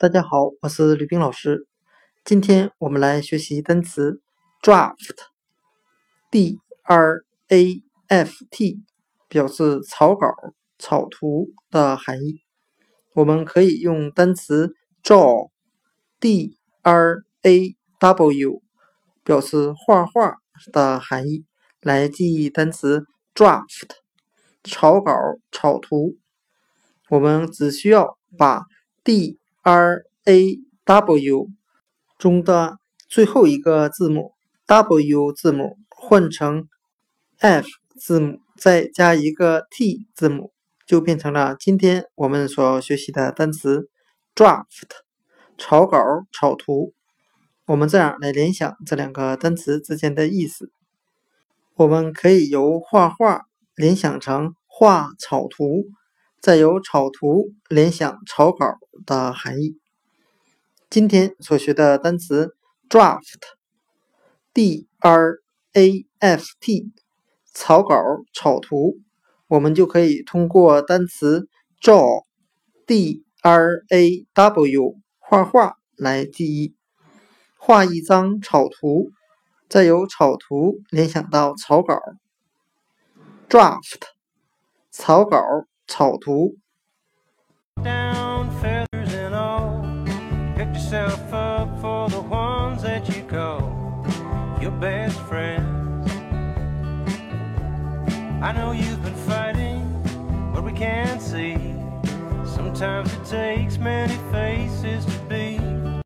大家好，我是吕冰老师。今天我们来学习单词 draft，d r a f t，表示草稿、草图的含义。我们可以用单词 draw，d r a w，表示画画的含义来记忆单词 draft，草稿、草图。我们只需要把 d R A W 中的最后一个字母 W 字母换成 F 字母，再加一个 T 字母，就变成了今天我们所学习的单词 draft 草稿、草图。我们这样来联想这两个单词之间的意思，我们可以由画画联想成画草图。再由草图联想草稿的含义。今天所学的单词 draft，d r a f t，草稿、草图，我们就可以通过单词 draw，d r a w，画画来记忆。画一张草图，再由草图联想到草稿。draft，草稿。草图。I know you've been fighting, but we can't see. Sometimes it takes many faces